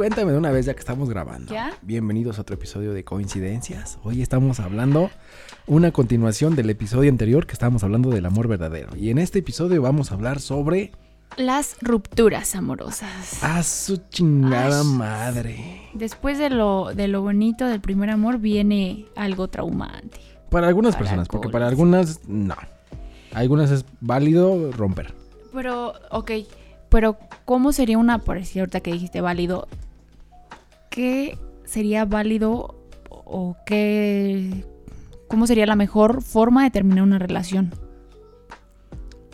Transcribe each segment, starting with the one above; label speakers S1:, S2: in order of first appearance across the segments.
S1: cuéntame de una vez ya que estamos grabando.
S2: ¿Ya?
S1: Bienvenidos a otro episodio de Coincidencias. Hoy estamos hablando una continuación del episodio anterior que estábamos hablando del amor verdadero. Y en este episodio vamos a hablar sobre
S2: Las rupturas amorosas.
S1: a su chingada
S2: Ay.
S1: madre.
S2: Después de lo, de lo bonito del primer amor viene algo traumante.
S1: Para algunas
S2: Para
S1: personas, porque para
S2: algunas.
S1: no. Algunas es válido romper.
S2: Pero, ok, pero ¿cómo sería una, por ahorita que dijiste válido, qué sería válido o qué, cómo sería la mejor forma de terminar una relación?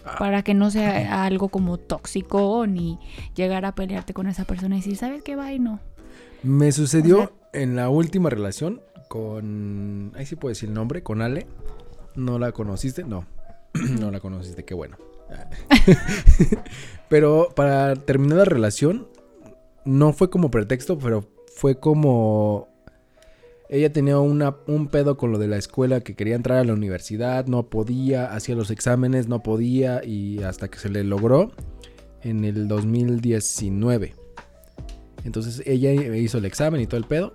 S1: Ah.
S2: Para que no sea algo como tóxico ni llegar a pelearte con esa persona y decir, ¿sabes qué va y no?
S1: Me sucedió
S2: O
S1: en la última relación con. Ahí sí puedo decir el nombre, con Ale. ¿No la conociste? No. no la conociste, qué bueno. pero para terminar la relación, no fue como pretexto, pero fue como. Ella tenía un pedo con lo de la escuela que quería entrar a la universidad, no podía, hacía los exámenes, no podía, y hasta que se le logró en el 2019. Entonces ella hizo el examen y todo el pedo.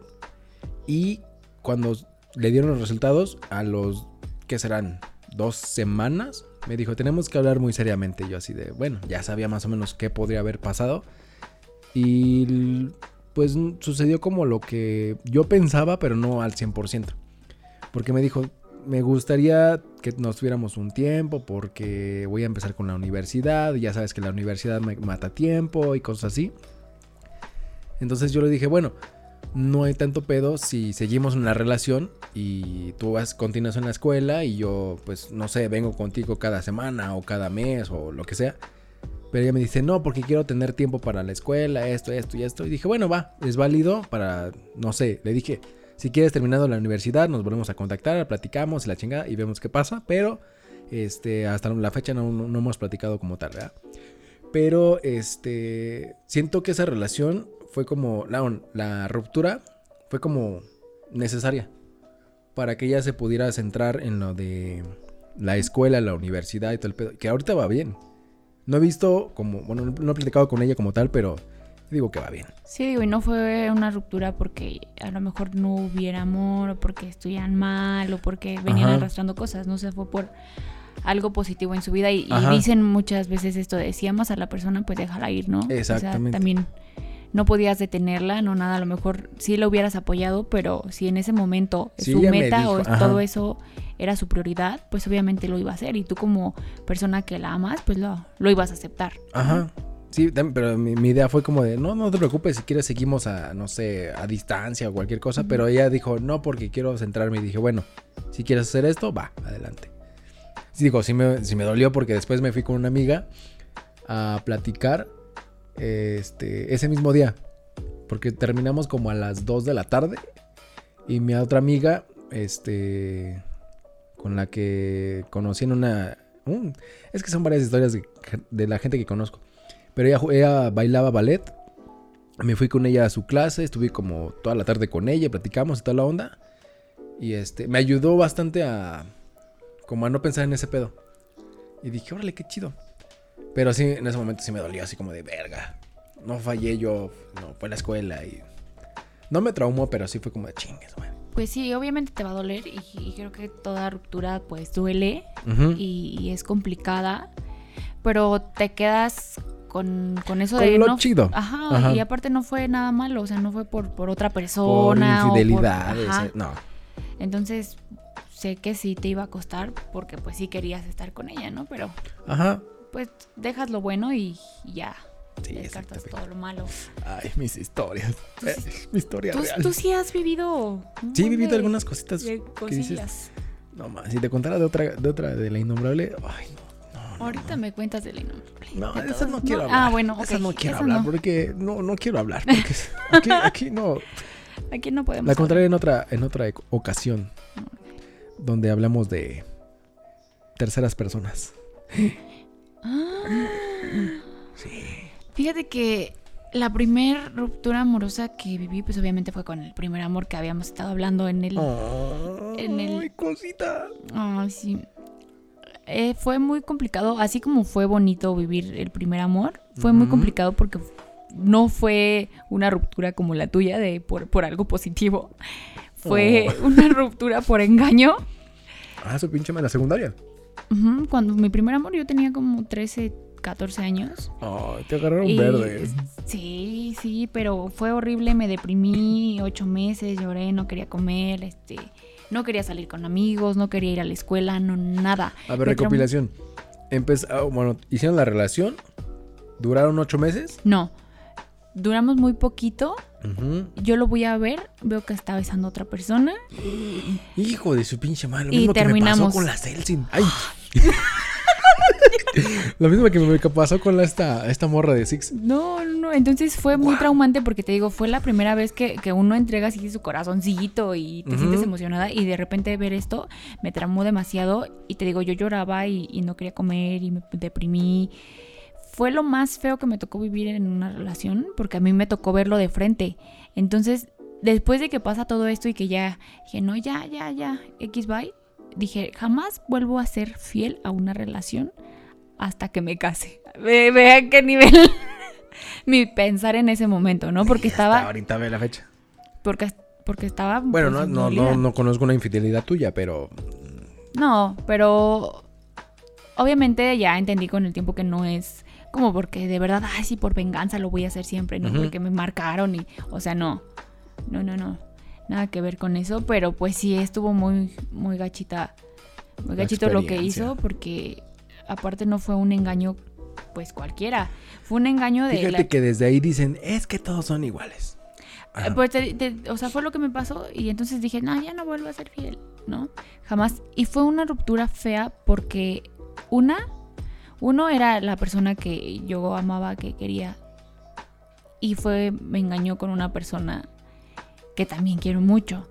S1: Y cuando le dieron los resultados, a los, ¿qué serán? Dos semanas, me dijo, tenemos que hablar muy seriamente. Yo así de, bueno, ya sabía más o menos qué podría haber pasado. Y pues sucedió como lo que yo pensaba, pero no al 100%. Porque me dijo, me gustaría que nos tuviéramos un tiempo porque voy a empezar con la universidad. Ya sabes que la universidad me mata tiempo y cosas así. Entonces yo le dije, bueno, no hay tanto pedo si seguimos una relación y tú vas, continúas en la escuela y yo, pues, no sé, vengo contigo cada semana o cada mes o lo que sea. Pero ella me dice, no, porque quiero tener tiempo para la escuela, esto, esto y esto. Y dije, bueno, va, es válido para, no sé, le dije, si quieres terminado la universidad, nos volvemos a contactar, platicamos la chingada y vemos qué pasa. Pero, este, hasta la fecha no, no- no hemos platicado como tal, ¿verdad? Pero, este, siento que esa relación fue como, la, la ruptura fue como necesaria para que ella se pudiera centrar en lo de la escuela, la universidad y todo el pedo. Que ahorita va bien. No he visto como, bueno, no he platicado con ella como tal, pero digo que va bien.
S2: Sí, digo, y no fue una ruptura porque a lo mejor no hubiera amor, o porque estuvieran mal, o porque venían
S1: Ajá.
S2: arrastrando cosas, no sé, fue por algo positivo en su vida. Y, dicen muchas veces esto de si amas a la persona, pues déjala ir, ¿no? O sea,
S1: Exactamente.
S2: también no podías detenerla, no nada, a lo mejor sí la hubieras apoyado, pero si en ese momento
S1: Sí,
S2: su
S1: me
S2: meta
S1: dijo,
S2: o
S1: ajá.
S2: todo eso era su prioridad, pues obviamente lo iba a hacer. Y tú como persona que la amas, pues lo, lo ibas a aceptar.
S1: Ajá. Sí, pero mi, mi idea fue como de, no, no te preocupes, si quieres seguimos a, no sé, a distancia o cualquier cosa, pero ella dijo, no, porque quiero centrarme y dije, bueno, si quieres hacer esto, va, adelante. Sí, digo, sí me, sí me dolió porque después me fui con una amiga a platicar este, ese mismo día, porque terminamos como a las 2 de la tarde y mi otra amiga, este, con la que conocí en una... un- es que son varias historias de, la gente que conozco. Pero ella bailaba ballet. Me fui con ella a su clase. Estuve como toda la tarde con ella. Platicamos y toda la onda. Y este, me ayudó bastante a... Como a no pensar en ese pedo. Y dije, órale, qué chido. Pero sí, en ese momento sí me dolió así como de verga. No fallé yo. No, fue la escuela y... No me traumó, pero sí fue como de chingues, güey.
S2: Pues sí, obviamente te va a doler y, y creo que toda ruptura pues duele y, y es complicada, pero te quedas con, con eso
S1: Con
S2: de
S1: lo
S2: no,
S1: chido.
S2: Ajá,
S1: Ajá.
S2: y aparte no fue nada malo, o sea, no fue por, por otra
S1: Por
S2: persona. o por-
S1: infidelidades.
S2: ajá.
S1: eh, No.
S2: Entonces sé que sí te iba a costar porque pues sí querías estar con ella, ¿no? Pero
S1: Ajá.
S2: Pues dejas lo bueno y, y ya.
S1: Sí,
S2: descartas todo lo malo.
S1: Ay, mis historias. Eh, mi historia
S2: ¿Tú,
S1: real.
S2: tú sí has vivido.
S1: Sí, he vivido
S2: de-
S1: algunas cositas
S2: de cosillas.
S1: no más, si te contara de otra, de otra, de la innombrable, ay, no, no,
S2: Ahorita
S1: no.
S2: me cuentas de la innombrable.
S1: No,
S2: de
S1: esas no quiero hablar.
S2: Ah, bueno,
S1: esas no quiero
S2: esa
S1: hablar porque no, no quiero hablar porque aquí, aquí no.
S2: Aquí no podemos.
S1: La contaré en otra, en otra ec- ocasión donde hablamos de terceras personas.
S2: Ah.
S1: Sí.
S2: Fíjate que la primer ruptura amorosa que viví, pues obviamente fue con el primer amor que habíamos estado hablando en el. En el-
S1: Ay, cosita.
S2: Ay, sí. Eh, fue muy complicado, así como fue bonito vivir el primer amor, fue muy complicado porque no fue una ruptura como la tuya de por, por algo positivo. Fue
S1: Oh.
S2: una ruptura por engaño.
S1: Ah, su pinche en la secundaria.
S2: Cuando mi primer amor yo tenía como 13, 14 años.
S1: Ay, te agarraron
S2: Y-
S1: verde.
S2: Sí, sí, pero fue horrible, me deprimí ocho meses, lloré, no quería comer, este, no quería salir con amigos, no quería ir a la escuela, no, nada.
S1: A ver,
S2: Me
S1: recopilación. Empez- ah, bueno, hicieron la relación. Duraron ocho meses.
S2: No, duramos muy poquito, yo lo voy a ver, veo que está besando a otra persona.
S1: Hijo de su pinche madre. Lo
S2: Y
S1: mismo que me
S2: terminamos.
S1: pasó con la Celsin. Ay. Lo mismo que me pasó con la, esta, esta morra de Six.
S2: No, no, no, entonces fue muy traumante porque te digo, fue la primera vez que, que uno entrega así su corazoncito y te sientes emocionada y de repente ver esto me traumó demasiado y te digo, yo lloraba y, y no quería comer y me deprimí. Fue lo más feo que me tocó vivir en una relación porque a mí me tocó verlo de frente. Entonces, después de que pasa todo esto y que ya dije, no, ya, ya, ya, X bye, dije, jamás vuelvo a ser fiel a una relación hasta que me case. Ve, ve a qué nivel mi pensar en ese momento, ¿no? Porque
S1: Hasta
S2: estaba,
S1: ahorita ve la fecha.
S2: porque, porque estaba.
S1: Bueno,
S2: pues,
S1: no, no, no, no conozco una infidelidad tuya, pero.
S2: No, pero obviamente ya entendí con el tiempo que no es como porque de verdad, ay, sí, por venganza lo voy a hacer siempre, ¿no? Porque me marcaron y, o sea, no, no, no, no, nada que ver con eso, pero pues sí estuvo muy, muy gachita, muy gachito lo que hizo porque aparte no fue un engaño, pues cualquiera, fue un engaño de...
S1: Fíjate
S2: la-
S1: que desde ahí dicen, es que todos son iguales.
S2: Eh,
S1: Ajá.
S2: Pues, te- te- o sea, fue lo que me pasó y entonces dije, no, ya no vuelvo a ser fiel, ¿no? Jamás. Y fue una ruptura fea porque una, uno era la persona que yo amaba, que quería y fue, me engañó con una persona que también quiero mucho.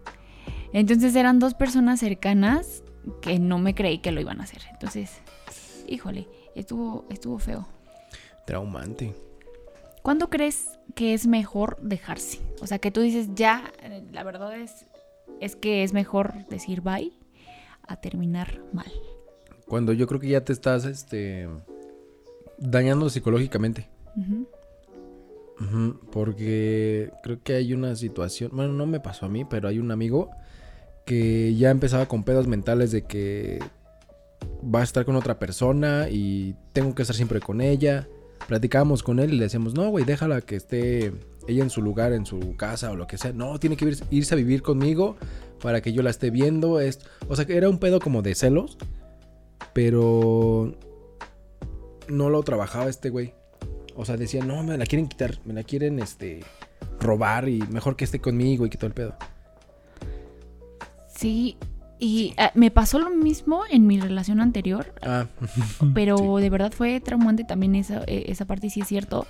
S2: Entonces eran dos personas cercanas que no me creí que lo iban a hacer. Entonces, híjole, estuvo, estuvo feo.
S1: Traumante.
S2: ¿Cuándo crees que es mejor dejarse? O sea, que tú dices, ya, la verdad es, es que es mejor decir bye a terminar mal.
S1: Cuando yo creo que ya te estás, este. dañando psicológicamente. Porque creo que hay una situación, bueno, no me pasó a mí, pero hay un amigo que ya empezaba con pedos mentales de que va a estar con otra persona y tengo que estar siempre con ella. Platicábamos con él y le decíamos, no, güey, déjala que esté ella en su lugar, en su casa o lo que sea. No, tiene que ir- irse a vivir conmigo para que yo la esté viendo. Es- O sea, que era un pedo como de celos, pero no lo trabajaba este güey. O sea, decía, no, me la quieren quitar, me la quieren, este, robar y mejor que esté conmigo y que todo el pedo.
S2: Sí, y eh, me pasó lo mismo en mi relación anterior,
S1: Ah,
S2: pero de verdad fue traumante también esa, eh, esa parte, y sí es cierto.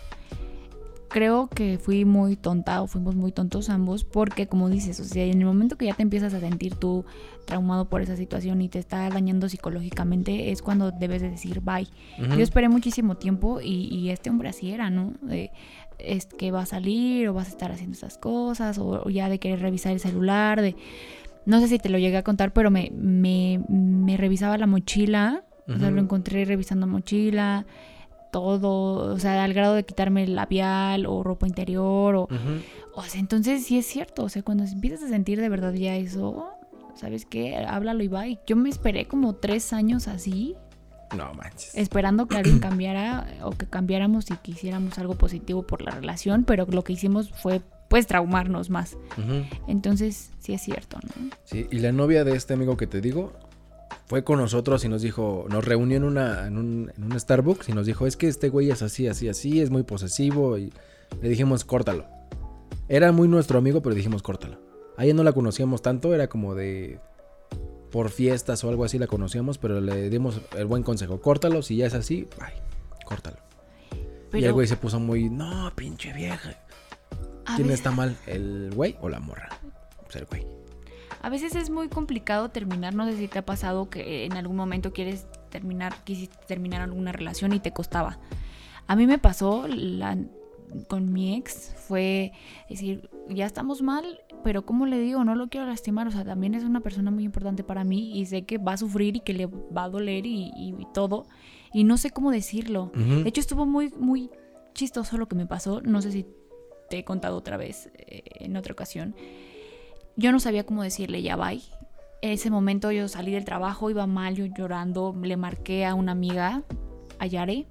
S2: Creo que fui muy tonta o fuimos muy tontos ambos porque como dices, o sea, en el momento que ya te empiezas a sentir tú traumado por esa situación y te está dañando psicológicamente es cuando debes de decir bye. Yo esperé muchísimo tiempo y, y este hombre así era, ¿no? De, es que va a salir o vas a estar haciendo estas cosas o, o ya de querer revisar el celular, de... No sé si te lo llegué a contar, pero me, me, me revisaba la mochila, o sea, lo encontré revisando mochila, todo, o sea, al grado de quitarme el labial o ropa interior, o, o sea, entonces sí es cierto, o sea, cuando empiezas a sentir de verdad ya eso, ¿sabes qué? Háblalo y bye. Yo me esperé como tres años así,
S1: No manches.
S2: esperando que alguien cambiara o que cambiáramos y que hiciéramos algo positivo por la relación, pero lo que hicimos fue pues traumarnos más. Entonces, sí es cierto, ¿no?
S1: Sí, y la novia de este amigo que te digo fue con nosotros y nos dijo, nos reunió en, una, en, un, en un Starbucks y nos dijo, es que este güey es así, así, así, es muy posesivo y le dijimos, córtalo. Era muy nuestro amigo, pero dijimos, córtalo. A ella no la conocíamos tanto, era como de... Por fiestas o algo así la conocíamos, pero le dimos el buen consejo, córtalo, si ya es así, bye, córtalo. Y el güey se puso muy, no, pinche vieja.
S2: a,
S1: ¿Quién está mal, el güey o la morra? Pues el güey.
S2: A veces es muy complicado terminar, no sé si te ha pasado que en algún momento quieres terminar, quisiste terminar alguna relación y te costaba. A mí me pasó la- con mi ex, fue decir, ya estamos mal, pero ¿cómo le digo? No lo quiero lastimar, o sea, también es una persona muy importante para mí y sé que va a sufrir y que le va a doler y, y todo, y no sé cómo decirlo.
S1: Ujú.
S2: De hecho, estuvo muy, muy chistoso lo que me pasó. No sé si te he contado otra vez eh, en otra ocasión. Yo no sabía cómo decirle ya bye. En ese momento yo salí del trabajo, iba mal, yo llorando, le marqué a una amiga, a Yare.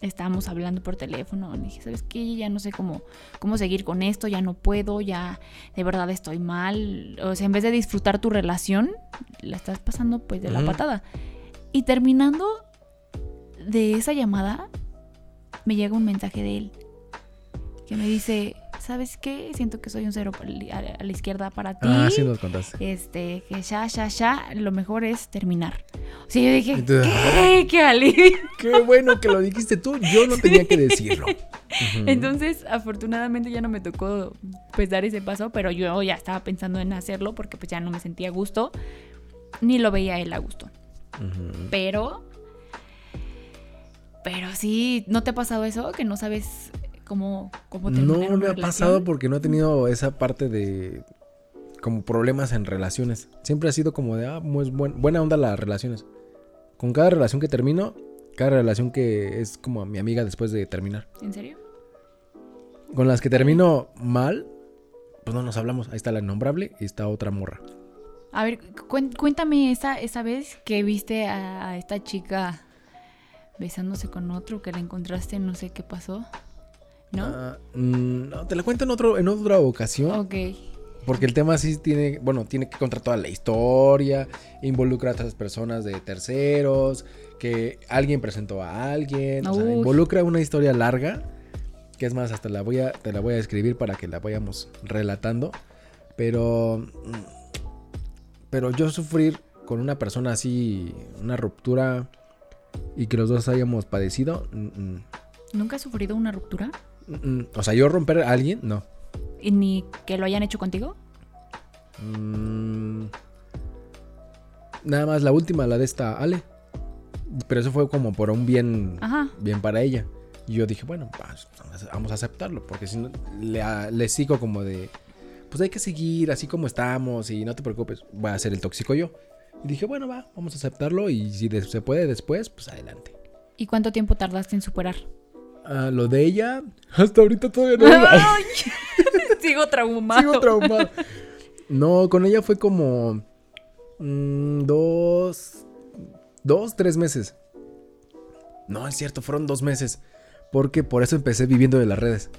S2: Estábamos hablando por teléfono. Le dije, ¿sabes qué? Ya no sé cómo, cómo seguir con esto, ya no puedo, ya de verdad estoy mal. O sea, en vez de disfrutar tu relación, la estás pasando pues de la patada. Y terminando de esa llamada, me llega un mensaje de él que me dice, ¿sabes qué? Siento que soy un cero a la izquierda para ti.
S1: Ah, sí nos contaste.
S2: Este, que ya, ya, ya, lo mejor es terminar. O sea, yo dije, ¿qué? ¡Qué alivio!
S1: Qué bueno que lo dijiste tú. Yo no tenía que decirlo.
S2: Entonces, afortunadamente ya no me tocó pues dar ese paso, pero yo ya estaba pensando en hacerlo porque pues ya no me sentía a gusto, ni lo veía él a gusto. Pero, pero sí, ¿no te ha pasado eso? Que no sabes cómo, cómo terminar
S1: No
S2: una
S1: me ha
S2: relación?
S1: pasado porque no he tenido esa parte de como problemas en relaciones. Siempre ha sido como de, ah, pues buen- buena onda las relaciones. Con cada relación que termino, cada relación que es como mi amiga después de terminar.
S2: ¿En serio?
S1: Con las que termino mal, pues no nos hablamos. Ahí está la innombrable y está otra morra.
S2: A ver, cuéntame esa, esa vez que viste a, a esta chica besándose con otro, que la encontraste, no sé qué pasó. ¿No?
S1: Ah, mm, no, te la cuento en, otro, en otra ocasión.
S2: ok.
S1: Porque el tema sí tiene, bueno, tiene que contar toda la historia, involucra a otras personas de terceros, que alguien presentó a alguien, o sea, involucra una historia larga, que es más, hasta la voy a, te la voy a escribir para que la vayamos relatando, pero, mm, pero yo sufrir con una persona así, una ruptura y que los dos hayamos padecido, mm, mm,
S2: ¿Nunca has sufrido una ruptura?
S1: O sea, yo romper a alguien, no.
S2: ¿Y ni que lo hayan hecho contigo?
S1: Mm, nada más la última, la de esta Ale. Pero eso fue como por un bien,
S2: Ajá.
S1: bien para ella. Y yo dije, bueno, pues, vamos a aceptarlo. Porque si no, le, le sigo como de, pues hay que seguir así como estamos y no te preocupes, voy a ser el tóxico yo. Y dije, bueno, va, vamos a aceptarlo y si se puede después, pues adelante.
S2: ¿Y cuánto tiempo tardaste en superar?
S1: Lo de ella, hasta ahorita todavía no.
S2: Ay, Sigo traumado.
S1: Sigo traumado. No, con ella fue como mm, dos, dos, tres meses. No, es cierto, fueron dos meses. Porque por eso empecé viviendo de las redes.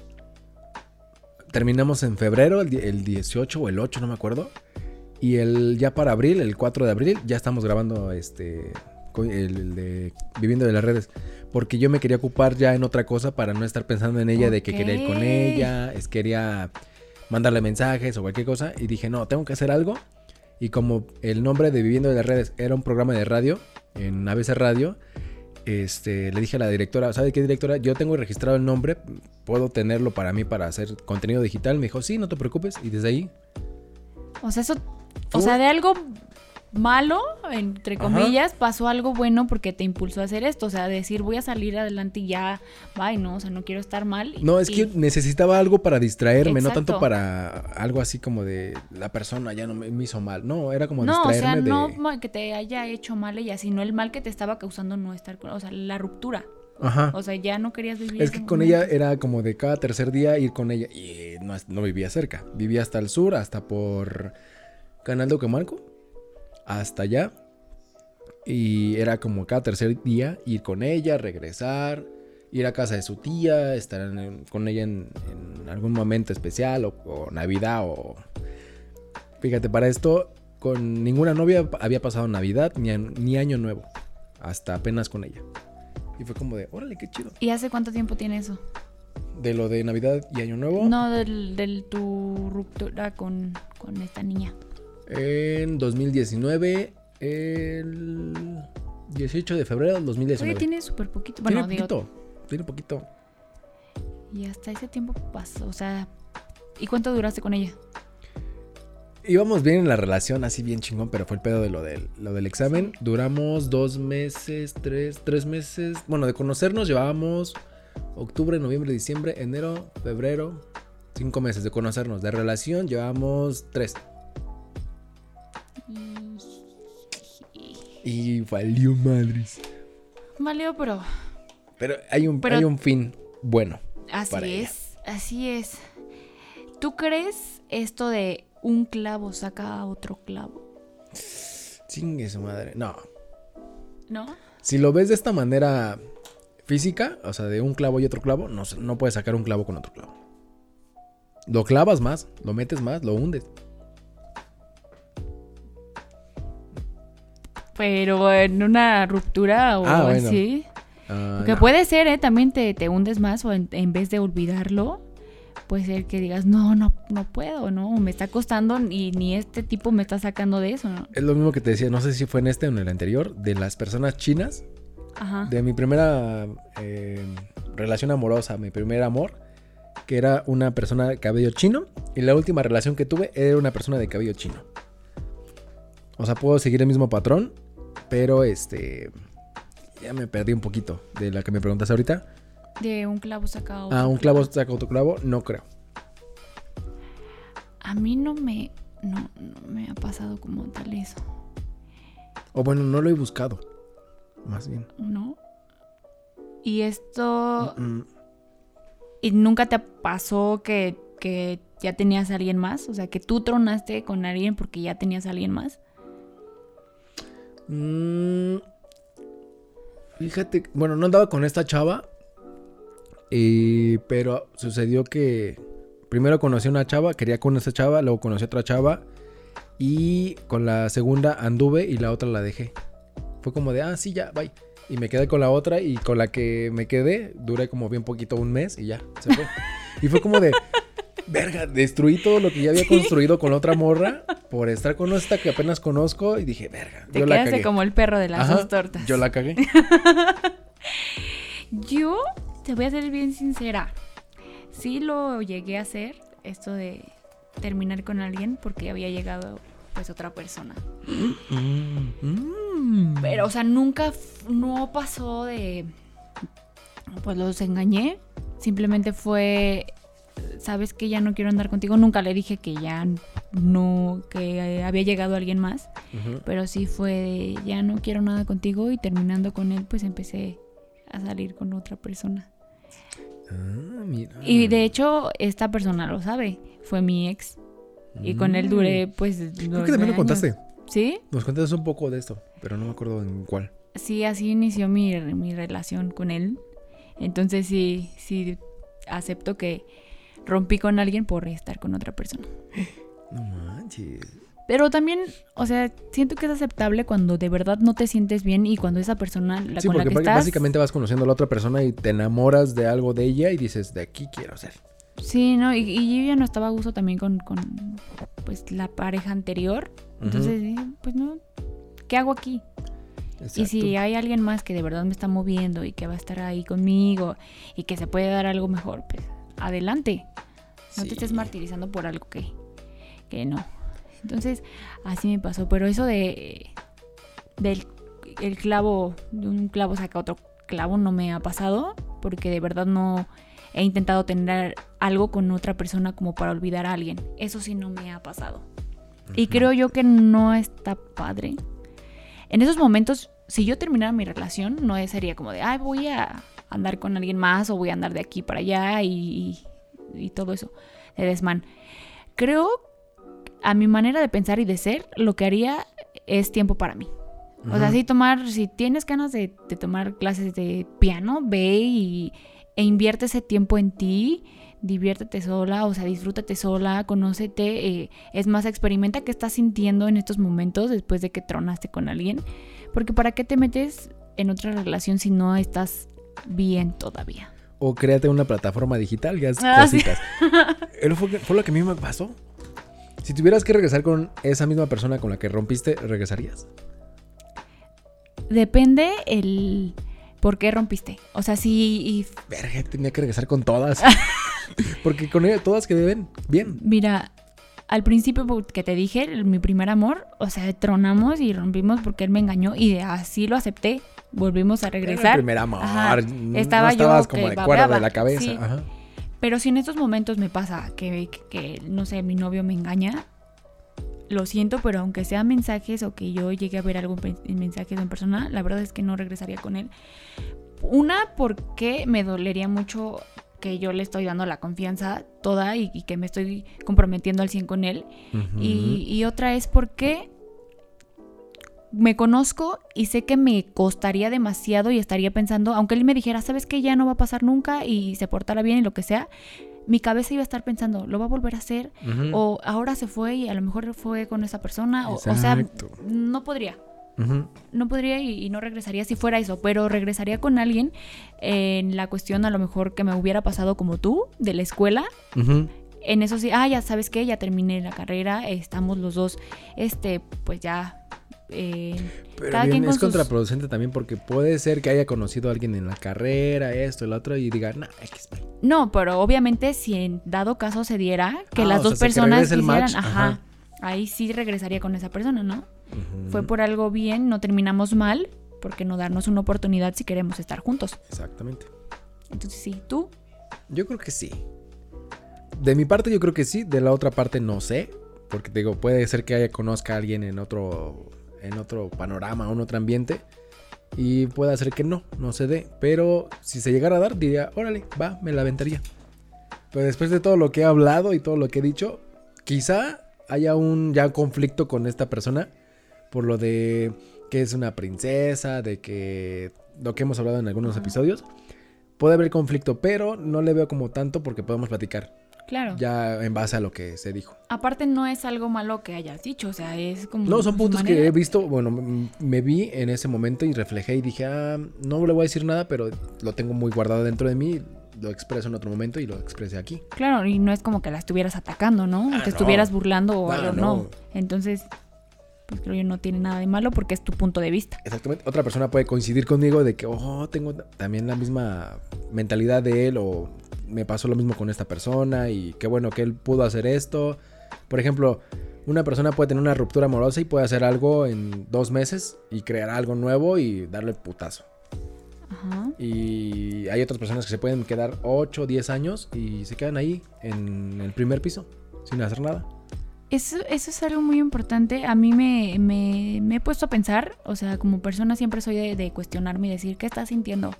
S1: Terminamos en febrero, el, el 18 o el 8, no me acuerdo. Y el ya para abril, el 4 de abril, ya estamos grabando este el de viviendo de las redes. Porque yo me quería ocupar ya en otra cosa para no estar pensando en ella de que quería ir con ella, es quería mandarle mensajes o cualquier cosa. Y dije, no, tengo que hacer algo. Y como el nombre de Viviendo de las Redes era un programa de radio en ABC Radio, este, le dije a la directora, ¿sabe qué directora? Yo tengo registrado el nombre, puedo tenerlo para mí para hacer contenido digital. Me dijo, sí, no te preocupes. Y desde ahí,
S2: O sea, eso. O sea, de algo malo, entre
S1: Ajá.
S2: comillas, pasó algo bueno porque te impulsó a hacer esto. O sea, decir voy a salir adelante y ya, bye, no, o sea, no quiero estar mal. y-
S1: no, es
S2: y-
S1: que necesitaba algo para distraerme, no tanto para algo así como de la persona ya no me, me hizo mal. No, era como
S2: No, o sea,
S1: distraerme de.
S2: no que te haya hecho mal ella, sino el mal que te estaba causando no estar con, o sea, la ruptura.
S1: Ajá.
S2: O sea, ya no querías vivir.
S1: Es que con ella era como de cada tercer día ir con ella. Y no, no vivía cerca. Vivía hasta el sur, hasta por Canal de Ocamarco. Hasta allá. Y era como cada tercer día ir con ella, regresar, ir a casa de su tía, estar en- con ella en, en algún momento especial o, o Navidad o... Fíjate, para esto con ninguna novia había pasado Navidad ni, ni Año Nuevo. Hasta apenas con ella. Y fue como de, órale, qué chido.
S2: ¿Y hace cuánto tiempo tiene eso?
S1: De lo de Navidad y Año Nuevo.
S2: No, del, del tu ruptura con, con esta niña.
S1: En 2019, el 18 de febrero del 2019.
S2: Oye, tiene súper poquito.
S1: Tiene
S2: digo,
S1: poquito. Tiene poquito.
S2: y hasta ese tiempo pasó. O sea, ¿y cuánto duraste con ella?
S1: Íbamos bien en la relación, así bien chingón, pero fue el pedo de lo del, lo del examen. Duramos dos meses, tres, tres meses. Bueno, de conocernos llevábamos octubre, noviembre, diciembre, enero, febrero. Cinco meses de conocernos. De relación llevamos tres. Y valió madres.
S2: Valió, pero
S1: Pero hay un,
S2: Pero-
S1: hay un fin bueno.
S2: Así
S1: para ella.
S2: es, así es. ¿Tú crees esto de un clavo saca a otro clavo?
S1: Chingue su madre. No.
S2: ¿No?
S1: Si lo ves de esta manera física, o sea, de un clavo y otro clavo, no, no puedes sacar un clavo con otro clavo. Lo clavas más, lo metes más, lo hundes.
S2: Pero en una ruptura o
S1: Ah, bueno.
S2: así.
S1: Ah,
S2: Que
S1: no.
S2: puede ser, ¿eh? También te, te hundes más o en, en vez de olvidarlo, puede ser que digas, no, no, no puedo, ¿no? Me está costando y ni este tipo me está sacando de eso, ¿no?
S1: Es lo mismo que te decía, no sé si fue en este o en el anterior, de las personas chinas,
S2: Ajá.
S1: de mi primera eh, relación amorosa, mi primer amor, que era una persona de cabello chino, y la última relación que tuve era una persona de cabello chino. O sea, puedo seguir el mismo patrón, pero este... Ya me perdí un poquito de la que me preguntas ahorita.
S2: De un clavo saca otro.
S1: Ah, un clavo saca otro clavo, no creo.
S2: A mí no me, no, no me ha pasado como tal eso,
S1: O bueno, no lo he buscado. Más bien.
S2: ¿no? Y esto...
S1: Mm,
S2: ¿Y nunca te pasó que, que ya tenías a alguien más? O sea, que tú tronaste con alguien porque ya tenías a alguien más.
S1: Mm, fíjate, bueno, no andaba con esta chava. y- pero sucedió que primero conocí a una chava, quería con esa chava, luego conocí a otra chava. Y con la segunda anduve y la otra la dejé. Fue como de, ah, sí, ya, bye. Y me quedé con la otra y con la que me quedé duré como bien poquito, un mes y ya, se fue. y fue como de, verga, destruí todo lo que ya había construido con otra morra por estar con esta que apenas conozco y dije, verga,
S2: Te
S1: yo la cagué.
S2: como el perro de las
S1: Ajá,
S2: dos tortas.
S1: Yo la cagué.
S2: Yo te voy a ser bien sincera. Sí lo llegué a hacer, esto de terminar con alguien porque había llegado pues otra persona.
S1: Mm.
S2: Pero, o sea, nunca, no pasó de, pues los engañé. Simplemente fue, sabes que ya no quiero andar contigo. Nunca le dije que ya no, que había llegado alguien más. Pero sí fue de, ya no quiero nada contigo y terminando con él, pues empecé a salir con otra persona.
S1: Ah, mira.
S2: Y de hecho, esta persona lo sabe, fue mi ex. Y con él duré, pues.
S1: Mm. Creo
S2: nueve
S1: que también lo contaste.
S2: ¿Sí?
S1: Nos contaste un poco de esto, pero no me acuerdo en cuál.
S2: Sí, así inició mi, mi relación con él. Entonces sí, sí acepto que rompí con alguien por estar con otra persona.
S1: No manches.
S2: Pero también, o sea, siento que es aceptable cuando de verdad no te sientes bien y cuando esa persona la,
S1: Sí,
S2: con la
S1: porque
S2: que
S1: bá-
S2: estás...
S1: básicamente vas conociendo a la otra persona y te enamoras de algo de ella y dices, de aquí quiero ser.
S2: Sí, ¿no? Y, y yo ya no estaba a gusto también con, con, pues, la pareja anterior. Entonces, dije, pues no, ¿qué hago aquí? Y si hay alguien más que de verdad me está moviendo y que va a estar ahí conmigo y que se puede dar algo mejor, pues adelante. No
S1: Sí.
S2: te estés martirizando por algo que, que no. Entonces, así me pasó. Pero eso de del el clavo, de un clavo saca otro clavo, no me ha pasado. Porque de verdad no he intentado tener algo con otra persona como para olvidar a alguien. Eso sí no me ha pasado. Y creo yo que no está padre. En esos momentos, si yo terminara mi relación, no sería como de, ay, voy a andar con alguien más o voy a andar de aquí para allá y, y todo eso, de desmán. Creo, a mi manera de pensar y de ser, lo que haría es tiempo para mí. O sea, sí tomar, si tienes ganas de, de tomar clases de piano, ve y, e invierte ese tiempo en ti, diviértete sola, o sea, disfrútate sola, conócete, eh, es más, experimenta qué estás sintiendo en estos momentos después de que tronaste con alguien, porque ¿para qué te metes en otra relación si no estás bien todavía?
S1: O créate una plataforma digital y haz
S2: Ah, sí.
S1: cositas. Eso fue, fue lo que a mí me pasó. Si tuvieras que regresar con esa misma persona con la que rompiste, ¿regresarías?
S2: Depende el por qué rompiste. O sea, si
S1: Verga, tenía que regresar con todas. Porque con ella todas quedé bien. Bien.
S2: Mira, al principio por- que te dije, mi primer amor, o sea, tronamos y rompimos porque él me engañó y así lo acepté. Volvimos a
S1: Era el
S2: regresar.
S1: primer amor.
S2: Ajá. Estaba yo
S1: estabas
S2: que
S1: como de cuerda de la cabeza.
S2: Sí.
S1: Ajá.
S2: Pero si en estos momentos me pasa que, que- que, no sé, mi novio me engaña, lo siento, pero aunque sea mensajes o que yo llegue a ver algo en en mensajes en persona, la verdad es que no regresaría con él. Una, porque me dolería mucho que yo le estoy dando la confianza toda y, y que me estoy comprometiendo al 100 con él. Y otra es porque me conozco y sé que me costaría demasiado y estaría pensando, aunque él me dijera, sabes que ya no va a pasar nunca y se portara bien y lo que sea, mi cabeza iba a estar pensando, lo va a volver a hacer o ahora se fue y a lo mejor fue con esa persona o, o sea, no podría. No podría y, y no regresaría si fuera eso, pero regresaría con alguien en la cuestión a lo mejor que me hubiera pasado como tú, de la escuela, en eso sí, ah, ya sabes qué, ya terminé la carrera, estamos los dos, este, pues ya. Eh,
S1: Pero
S2: Cada
S1: bien,
S2: quien
S1: es
S2: sus-
S1: contraproducente también porque puede ser que haya conocido a alguien en la carrera, esto, el otro, y diga, nah, X.
S2: no, pero obviamente si en dado caso se diera que
S1: Ah,
S2: las dos
S1: sea,
S2: personas quisieran,
S1: match,
S2: ajá,
S1: ajá.
S2: ahí sí regresaría con esa persona, ¿no? Fue por algo bien, no terminamos mal, porque no darnos una oportunidad si queremos estar juntos.
S1: Exactamente.
S2: Entonces sí, tú,
S1: Yo creo que sí. De mi parte yo creo que sí, de la otra parte no sé, porque te digo, puede ser que haya conozca a alguien en otro en otro panorama o en otro ambiente y puede ser que no, no se dé, pero si se llegara a dar diría, "Órale, va, me la aventaría." Pero después de todo lo que he hablado y todo lo que he dicho, quizá haya un ya conflicto con esta persona por lo de que es una princesa, de que lo que hemos hablado en algunos episodios. Puede haber conflicto, pero no le veo como tanto porque podemos platicar
S2: claro.
S1: ya en base a lo que se dijo.
S2: Aparte no es algo malo que hayas dicho, o sea, es como...
S1: No, son puntos que he visto, bueno, me vi en ese momento y reflejé y dije, ah, no le voy a decir nada, pero lo tengo muy guardado dentro de mí, lo expreso en otro momento y lo expresé aquí.
S2: Claro, y no es como que la estuvieras atacando, ¿no?
S1: Ah,
S2: te
S1: no.
S2: estuvieras burlando o
S1: Ah,
S2: algo,
S1: no.
S2: no. Entonces, pues creo yo no tiene nada de malo porque es tu punto de vista.
S1: Exactamente. Otra persona puede coincidir conmigo de que, oh, tengo también la misma mentalidad de él o me pasó lo mismo con esta persona y qué bueno que él pudo hacer esto. Por ejemplo, una persona puede tener una ruptura amorosa y puede hacer algo en dos meses y crear algo nuevo y darle putazo.
S2: Ajá.
S1: Y hay otras personas que se pueden quedar 8, 10 años y se quedan ahí en el primer piso sin hacer nada.
S2: Eso, eso es algo muy importante. A mí me, me- me he puesto a pensar, o sea, como persona siempre soy de, de cuestionarme y decir, ¿qué estás sintiendo?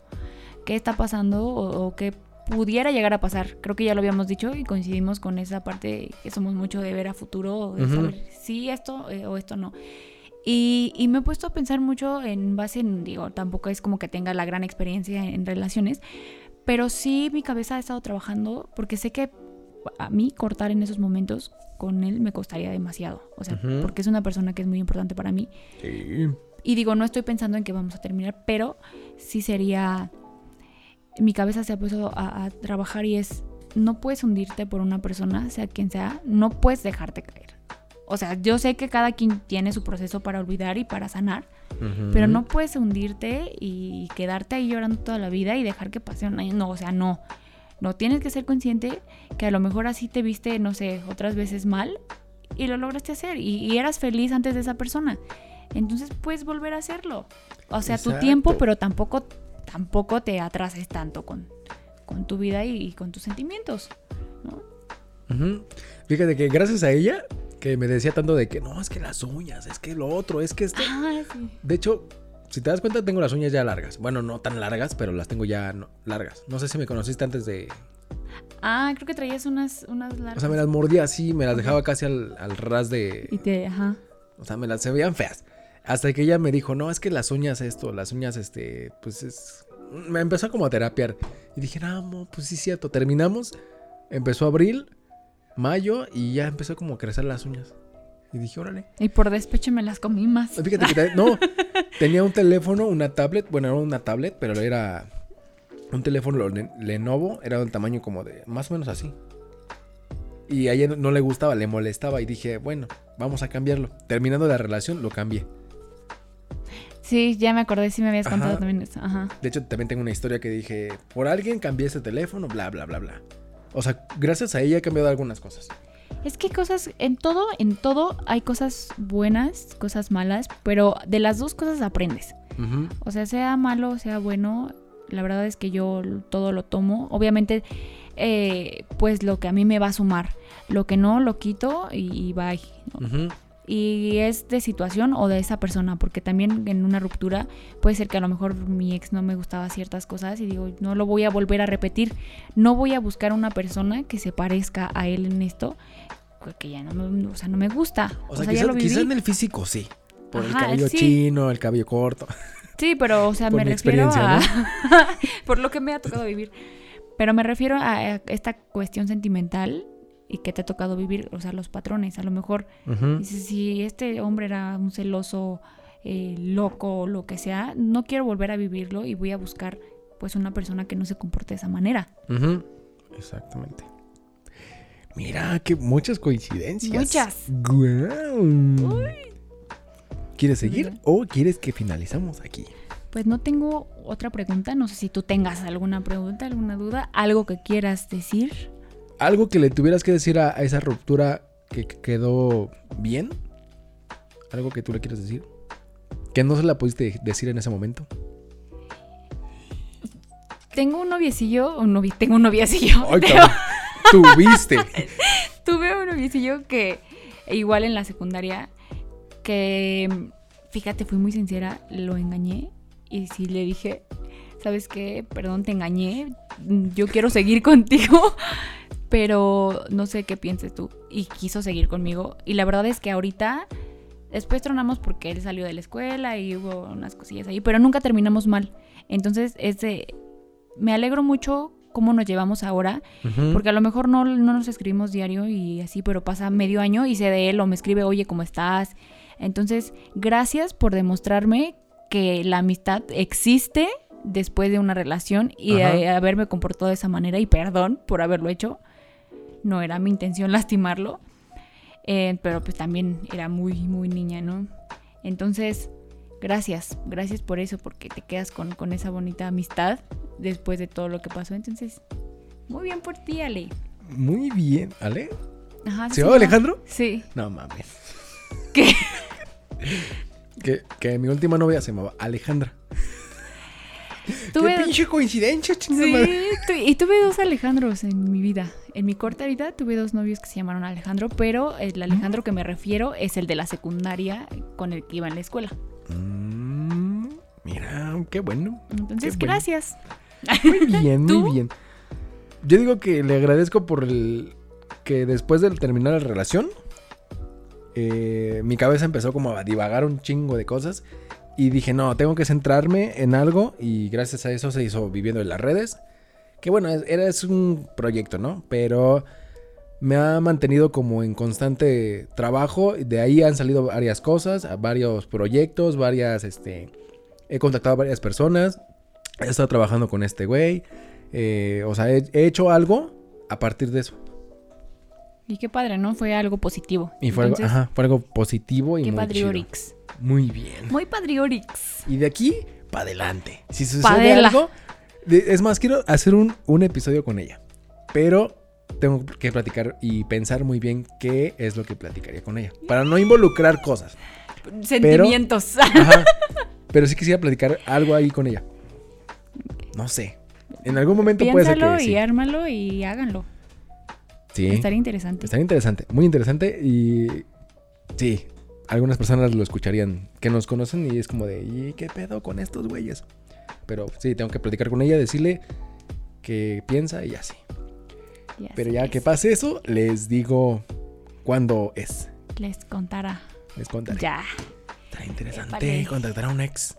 S2: ¿Qué está pasando? O, o qué pudiera llegar a pasar. Creo que ya lo habíamos dicho y coincidimos con esa parte que somos mucho de ver a futuro, de
S1: Ujú.
S2: saber si esto eh, o esto no. Y, y me he puesto a pensar mucho en base en, digo, tampoco es como que tenga la gran experiencia en relaciones, pero sí mi cabeza ha estado trabajando porque sé que a mí cortar en esos momentos con él me costaría demasiado. O sea,
S1: Ujú.
S2: porque es una persona que es muy importante para mí.
S1: Sí.
S2: Y digo, no estoy pensando en que vamos a terminar, pero sí sería... Mi cabeza se ha puesto a, a trabajar y es, no puedes hundirte por una persona, sea quien sea, no puedes dejarte caer. O sea, yo sé que cada quien tiene su proceso para olvidar y para sanar, pero no puedes hundirte y quedarte ahí llorando toda la vida y dejar que pase un año. No, o sea, no. No, tienes que ser consciente que a lo mejor así te viste, no sé, otras veces mal y lo lograste hacer y, y eras feliz antes de esa persona. Entonces puedes volver a hacerlo. O sea, tu tiempo, pero tampoco, tampoco te atrases tanto con, con tu vida y, y con tus sentimientos. ¿no?
S1: Ujú. Fíjate que gracias a ella, que me decía tanto de que no, es que las uñas, es que lo otro, es que este.
S2: Ah, sí.
S1: De hecho, si te das cuenta, tengo las uñas ya largas. Bueno, no tan largas, pero las tengo ya no- largas. No sé si me conociste antes de.
S2: Ah, creo que traías unas, unas largas.
S1: O sea, me las mordía así, me las dejaba casi al, al ras de.
S2: Y te, ajá.
S1: O sea, me las se veían feas. Hasta que ella me dijo, no, es que las uñas esto, las uñas este, pues es... Me empezó como a terapiar. Y dije, no, pues sí, cierto. Terminamos, empezó abril, mayo y ya empezó como a crecer las uñas. Y dije, órale.
S2: Y por despecho me las comí más.
S1: Fíjate que no, tenía un teléfono, una tablet, bueno, era una tablet, pero era un teléfono Le- Lenovo, era del tamaño como de, más o menos así. Y a ella no le gustaba, le molestaba y dije, bueno, vamos a cambiarlo. Terminando la relación, lo cambié.
S2: Sí, ya me acordé, sí me habías contado
S1: Ajá.
S2: también eso. Ajá.
S1: De hecho, también tengo una historia que dije, por alguien cambié ese teléfono, bla, bla, bla, bla. O sea, gracias a ella he cambiado algunas cosas.
S2: Es que cosas, en todo, en todo hay cosas buenas, cosas malas, pero de las dos cosas aprendes. O sea, sea malo, sea bueno, la verdad es que yo todo lo tomo. Obviamente, eh, pues lo que a mí me va a sumar. Lo que no, lo quito y, y bye.
S1: Ujú.
S2: Y es de situación o de esa persona, porque también en una ruptura puede ser que a lo mejor mi ex no me gustaba ciertas cosas y digo, no lo voy a volver a repetir, no voy a buscar una persona que se parezca a él en esto, porque ya no me, o sea, no me gusta.
S1: O sea, quizás,
S2: lo viví.
S1: quizás en el físico sí. Por el cabello
S2: sí.
S1: chino, el cabello corto.
S2: Sí, pero, o sea,
S1: Por
S2: me refiero a... por lo que me ha tocado vivir. Pero me refiero a esta cuestión sentimental y que te ha tocado vivir, o sea, los patrones. A lo mejor, dices, si este hombre era un celoso, eh, loco o lo que sea, no quiero volver a vivirlo y voy a buscar, pues, una persona que no se comporte de esa manera.
S1: Ujú. Exactamente. Mira, que muchas coincidencias.
S2: Muchas.
S1: Guau. ¿Quieres seguir
S2: Mira.
S1: o quieres que finalizamos aquí?
S2: Pues no tengo otra pregunta, no sé si tú tengas alguna pregunta, alguna duda, algo que quieras decir.
S1: ¿Algo que le tuvieras que decir a, a esa ruptura que que quedó bien? ¿Algo que tú le quieras decir? Que no se la pudiste decir en ese momento.
S2: Tengo un noviecillo, un novi- tengo un noviecillo.
S1: Ay,
S2: Tengo-
S1: cabrón. Tuviste.
S2: Tuve un noviecillo que, igual en la secundaria, que, fíjate, fui muy sincera, lo engañé y sí le dije, ¿sabes qué? Perdón, te engañé, yo quiero seguir contigo, pero no sé qué pienses tú. Y quiso seguir conmigo. Y la verdad es que ahorita, después tronamos porque él salió de la escuela y hubo unas cosillas ahí, pero nunca terminamos mal. Entonces, ese, me alegro mucho cómo nos llevamos ahora. Porque a lo mejor no, no nos escribimos diario y así, pero pasa medio año y sé de él o me escribe, oye, ¿cómo estás? Entonces, gracias por demostrarme que la amistad existe después de una relación y de haberme comportado de esa manera y perdón por haberlo hecho. No era mi intención lastimarlo, eh, pero pues también era muy, muy niña, ¿no? Entonces, gracias, gracias por eso, porque te quedas con, con esa bonita amistad después de todo lo que pasó. Entonces, muy bien por ti, Ale.
S1: Muy bien. ¿Ale?
S2: Ajá,
S1: ¿Se
S2: sí,
S1: llama. Alejandro?
S2: Sí.
S1: No mames.
S2: ¿Qué?
S1: Que, que mi última novia se llamaba Alejandra.
S2: Tuve,
S1: ¡Qué pinche coincidencia, chingada
S2: sí, tu- y tuve dos Alejandros en mi vida. En mi corta vida tuve dos novios que se llamaron Alejandro, pero el Alejandro que me refiero es el de la secundaria con el que iba en la escuela.
S1: Mm, mira, qué bueno.
S2: Entonces,
S1: Qué bueno.
S2: gracias.
S1: Muy bien,
S2: ¿Tú?
S1: muy bien. Yo digo que le agradezco por el que después de terminar la relación, eh, mi cabeza empezó como a divagar un chingo de cosas y dije, no, tengo que centrarme en algo y gracias a eso se hizo Viviendo en las redes, que bueno, era es un proyecto, ¿no? Pero me ha mantenido como en constante trabajo, de ahí han salido varias cosas, varios proyectos, varias, este, he contactado a varias personas, he estado trabajando con este güey. eh, o sea, he hecho algo a partir de eso.
S2: Y qué padre, ¿no? Fue algo positivo.
S1: Y fue, algo, ajá, fue algo positivo y
S2: qué
S1: muy chido.
S2: padriorix.
S1: Muy bien.
S2: Muy padriorix.
S1: Y de aquí para adelante. Si sucede
S2: Padela.
S1: algo. es más, quiero hacer un, un episodio con ella. Pero tengo que platicar y pensar muy bien qué es lo que platicaría con ella. Para no involucrar cosas.
S2: Sentimientos.
S1: Ajá. Pero sí quisiera platicar algo ahí con ella. No sé. En algún momento puede ser que
S2: y
S1: sí.
S2: ármalo y háganlo.
S1: Sí.
S2: Estaría interesante.
S1: Está interesante, muy interesante y sí, algunas personas lo escucharían que nos conocen y es como de, ¿y qué pedo con estos güeyes? Pero sí, tengo que platicar con ella, decirle que piensa y así.
S2: Ya
S1: Pero ya que pase eso, les digo cuándo es.
S2: Les contará.
S1: Les contaré.
S2: Ya.
S1: Está interesante
S2: Épale.
S1: contactar a un ex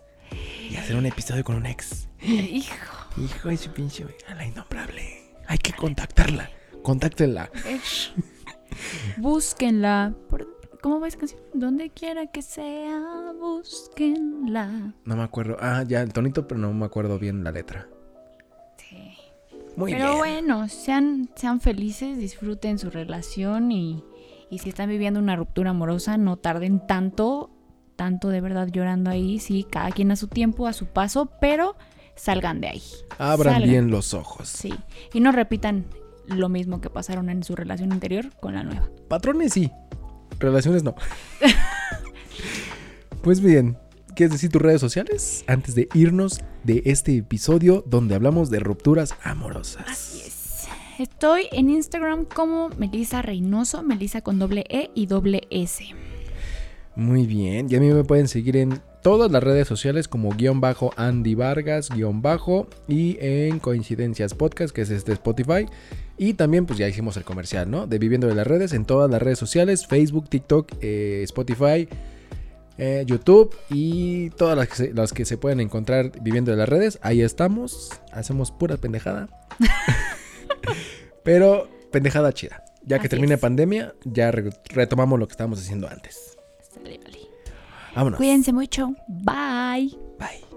S1: y hacer un episodio con un ex.
S2: Hijo.
S1: Hijo de su pinche, a la innombrable. Hay que contactarla. Contáctenla.
S2: Búsquenla. ¿Cómo va esa canción? Donde quiera que sea, búsquenla.
S1: No me acuerdo. Ah, ya el tonito, pero no me acuerdo bien la letra.
S2: Sí.
S1: Muy
S2: Pero
S1: bien.
S2: bueno, sean, sean felices, disfruten su relación y, y si están viviendo una ruptura amorosa, no tarden tanto, tanto de verdad llorando ahí. Sí, cada quien a su tiempo, a su paso, pero salgan de ahí.
S1: Abran
S2: Salgan.
S1: bien los ojos.
S2: Sí. Y no repitan lo mismo que pasaron en su relación anterior con la nueva.
S1: Patrones sí. Relaciones no. pues bien, ¿quieres decir tus redes sociales? Antes de irnos de este episodio donde hablamos de rupturas amorosas.
S2: Así es. Estoy en Instagram como Melisa Reynoso, Melisa con doble E y doble S.
S1: Muy bien. Y a mí me pueden seguir en todas las redes sociales como guion bajo Andy Vargas, guion bajo, y en Coincidencias Podcast, que es este Spotify. Y también, pues ya hicimos el comercial, ¿no? De Viviendo de las Redes en todas las redes sociales, Facebook, TikTok, eh, Spotify, eh, YouTube y todas las que, se, las que se pueden encontrar Viviendo de las Redes. Ahí estamos, hacemos pura pendejada. Pero pendejada chida. Ya que
S2: Así
S1: termine pandemia, ya retomamos lo que estábamos haciendo antes.
S2: Dale, dale.
S1: Vámonos.
S2: Cuídense mucho. Bye.
S1: Bye.